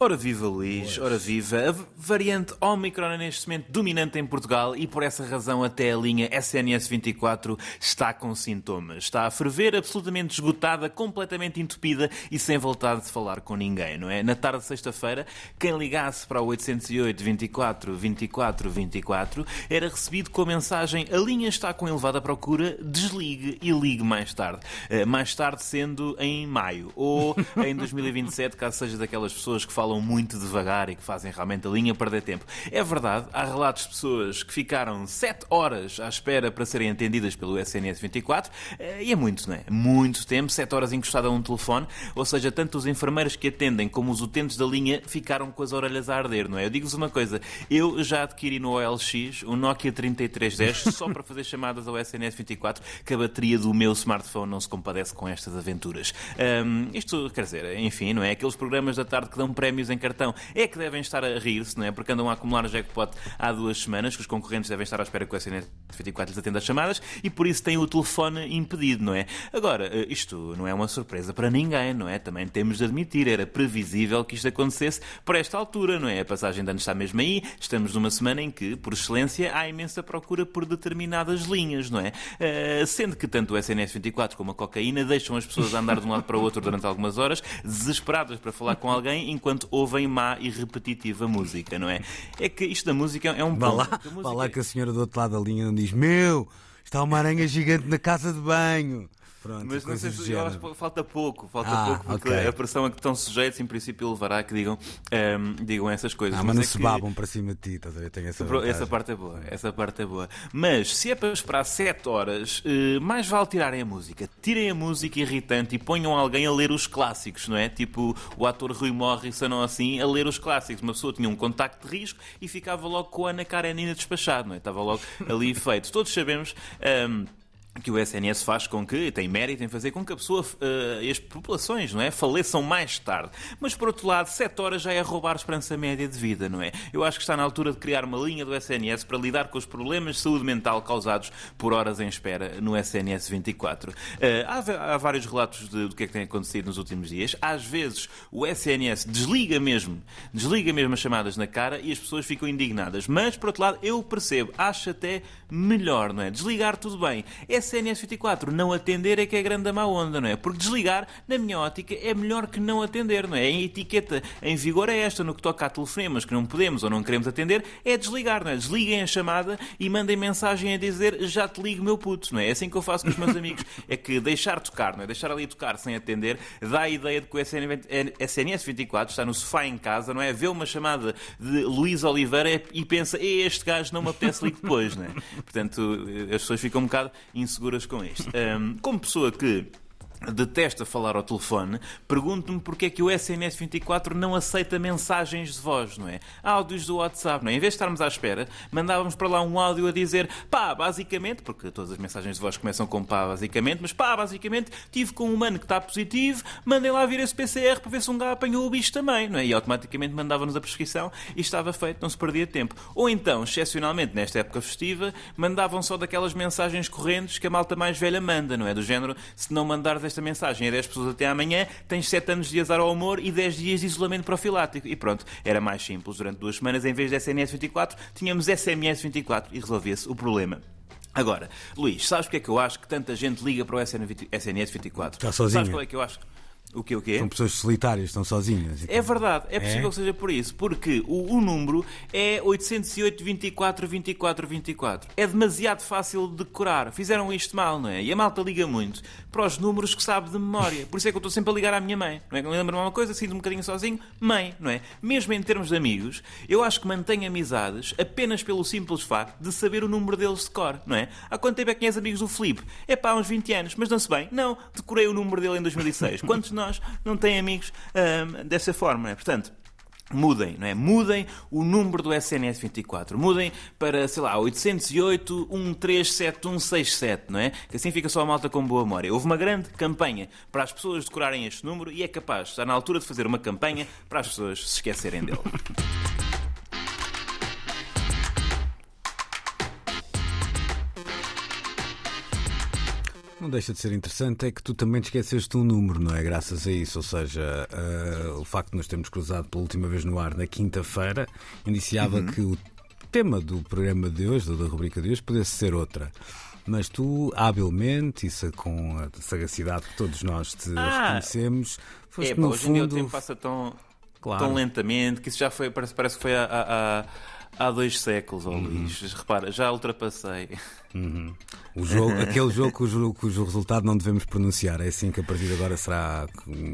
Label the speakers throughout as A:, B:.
A: Ora viva Luís, ora viva. A variante Omicron é neste momento dominante em Portugal e por essa razão até a linha SNS 24 está com sintomas. Está a ferver, absolutamente esgotada, completamente entupida e sem vontade de falar com ninguém, não é? Na tarde de sexta-feira, quem ligasse para o 808 24 24 24 era recebido com a mensagem a linha está com elevada procura, desligue e ligue mais tarde. Eh, mais tarde sendo em maio ou em 2027, caso seja daquelas pessoas que falam falam muito devagar e que fazem realmente a linha perder tempo. É verdade, há relatos de pessoas que ficaram 7 horas à espera para serem atendidas pelo SNS 24 e é muito, não é? Muito tempo, 7 horas encostada a um telefone, ou seja, tanto os enfermeiros que atendem como os utentes da linha ficaram com as orelhas a arder, não é? Eu digo-vos uma coisa, eu já adquiri no OLX um Nokia 3310 só para fazer chamadas ao SNS 24 que a bateria do meu smartphone não se compadece com estas aventuras. Um, isto, quer dizer, enfim, não é? Aqueles programas da tarde que dão prémio prémios em cartão é que devem estar a rir-se, não é? Porque andam a acumular jackpot há duas semanas, que os concorrentes devem estar à espera que o SNS 24 lhes atenda as chamadas e por isso têm o telefone impedido, não é? Agora, eh, isto não é uma surpresa para ninguém, não é? Também temos de admitir, era previsível que isto acontecesse por esta altura, não é? A passagem de ano está mesmo aí, estamos numa semana em que, por excelência, há imensa procura por determinadas linhas, não é? Uh, sendo que tanto o SNS 24 como a cocaína deixam as pessoas a andar de um lado para o outro durante algumas horas, desesperadas para falar com alguém, enquanto ouvem má e repetitiva música, não é? É que isto da música é um
B: Vá lá, vá lá que a senhora do outro lado da linha não diz: Meu, está uma aranha gigante na casa de banho. Pronto,
A: mas não sei se eu acho que falta pouco, falta ah, pouco, porque okay. a pressão a que estão sujeitos, em princípio, levará a que digam, um, ehm, digam essas coisas.
B: Ah, mas, mas não é se que... babam para cima de ti, estás a ver? Tem essa,
A: essa parte é boa, essa parte é boa. Mas se é para esperar 7 horas, uh, mais vale tirarem a música. Tirem a música irritante e ponham alguém a ler os clássicos, não é? Tipo o ator Rui Morrison ou assim, a ler os clássicos. Uma pessoa tinha um contacto de risco e ficava logo com a Ana Karenina despachado, não é? Estava logo ali feito. Todos sabemos. Um, ehm, que o SNS faz com que, tem mérito em fazer com que a pessoa, uh, as populações, não é, faleçam mais tarde. Mas, por outro lado, 7 horas já é roubar a esperança média de vida, não é? Eu acho que está na altura de criar uma linha do SNS para lidar com os problemas de saúde mental causados por horas em espera no SNS 24. Uh, há, há, vários relatos do que é que tem acontecido nos últimos dias. Às vezes, o SNS desliga mesmo, desliga mesmo as chamadas na cara e as pessoas ficam indignadas. Mas, por outro lado, eu percebo, acho até melhor, não é? Desligar tudo bem. É SNS 24. Não atender é que é grande a má onda, não é? Porque desligar, na minha ótica, é melhor que não atender, não é? A etiqueta em vigor é esta, no que toca a telefonemas que não podemos ou não queremos atender, é desligar, não é? Desliguem a chamada e mandem mensagem a dizer já te ligo, meu puto, não é? É assim que eu faço com os meus amigos. É que deixar tocar, não é? Deixar ali tocar sem atender dá a ideia de que o SNS 24 está no sofá em casa, não é? Vê uma chamada de Luís Oliveira e pensa, este gajo não me apetece ligar depois, não é? Portanto, as pessoas ficam um bocado inseguras seguras com isto. Um, como pessoa que detesta falar ao telefone, pergunto-me porque é que o SNS 24 não aceita mensagens de voz, não é? Áudios do WhatsApp, não é? Em vez de estarmos à espera, mandávamos para lá um áudio a dizer pá, basicamente, porque todas as mensagens de voz começam com pá, basicamente, mas pá, basicamente, tive com um humano que está positivo, mandem lá vir esse PCR para ver se um gajo apanhou o bicho também, não é? E automaticamente mandava-nos a prescrição e estava feito, não se perdia tempo. Ou então, excepcionalmente, nesta época festiva, mandavam só daquelas mensagens correntes que a malta mais velha manda, não é? Do género, se não mandares esta mensagem a 10 pessoas até amanhã, tens 7 anos de azar ao humor e 10 dias de isolamento profilático. E pronto, era mais simples. Durante duas semanas, em vez de SNS 24, tínhamos SMS 24 e resolvia-se o problema. Agora, Luís, sabes porque é que eu acho que tanta gente liga para o SNS 24?
B: Está sozinho.
A: Sabes qual é que eu acho? O que o quê?
B: São pessoas solitárias, estão sozinhas.
A: É verdade, é possível é? que seja por isso, porque o, o número é 808 24 24 24. É demasiado fácil de decorar. Fizeram isto mal, não é? E a malta liga muito para os números que sabe de memória. Por isso é que eu estou sempre a ligar à minha mãe. Não é? Quando lembro-me uma coisa, sinto um bocadinho sozinho, mãe, não é? Mesmo em termos de amigos, eu acho que mantenho amizades apenas pelo simples facto de saber o número deles de cor, não é? Há quanto tempo é que conheces amigos do Felipe? É pá, há uns 20 anos, mas não-se bem. Não, decorei o número dele em 2006. Quantos nós nós não têm amigos dessa forma. É? Portanto, Mudem, não é? Mudem o número do SNS 24. Mudem para, sei lá, 808 137167, não é? Que assim fica só a malta com boa memória. Houve uma grande campanha para as pessoas decorarem este número e é capaz, está na altura de fazer uma campanha para as pessoas se esquecerem dele.
B: Não deixa de ser interessante é que tu também te esqueceste um número, não é? Graças a isso. Ou seja, uh, o facto de nos termos cruzado pela última vez no ar na quinta-feira indiciava uhum. que o tema do programa de hoje, da rubrica de hoje, pudesse ser outra. Mas tu, habilmente, isso com a sagacidade que todos nós te ah, reconhecemos, foste é, no
A: hoje
B: fundo...
A: Hoje o tempo passa tão, claro. tão lentamente que isso já foi, parece, parece que foi há, há, há dois séculos, oh, uhum. Luís. Repara, já ultrapassei.
B: Uhum. O jogo, aquele jogo cujo, cujo resultado não devemos pronunciar, é assim que a partir de agora será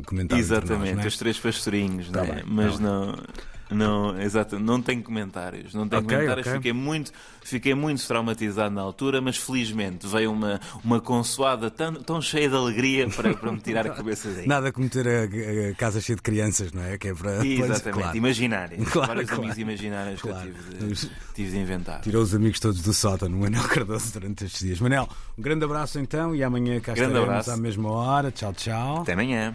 B: comentado.
A: Exatamente,
B: nós, é?
A: os três pastorinhos, tá né? mas tá não. Não, exato, não tenho comentários. Não tenho okay, comentários. Okay. Fiquei, muito, fiquei muito traumatizado na altura, mas felizmente veio uma, uma consoada tão, tão cheia de alegria para, para me tirar a cabeça daí.
B: Nada como ter a, a, casa cheia de crianças, não é? Que é para,
A: Exatamente,
B: claro.
A: imaginárias.
B: Claro,
A: Vários
B: claro.
A: amigos imaginários claro. que eu tive de, tive de inventar.
B: Tirou os amigos todos do sótano, o Manel Cardoso, durante estes dias. Manel, um grande abraço então e amanhã cá grande estaremos abraço. à mesma hora. Tchau, tchau.
A: Até amanhã.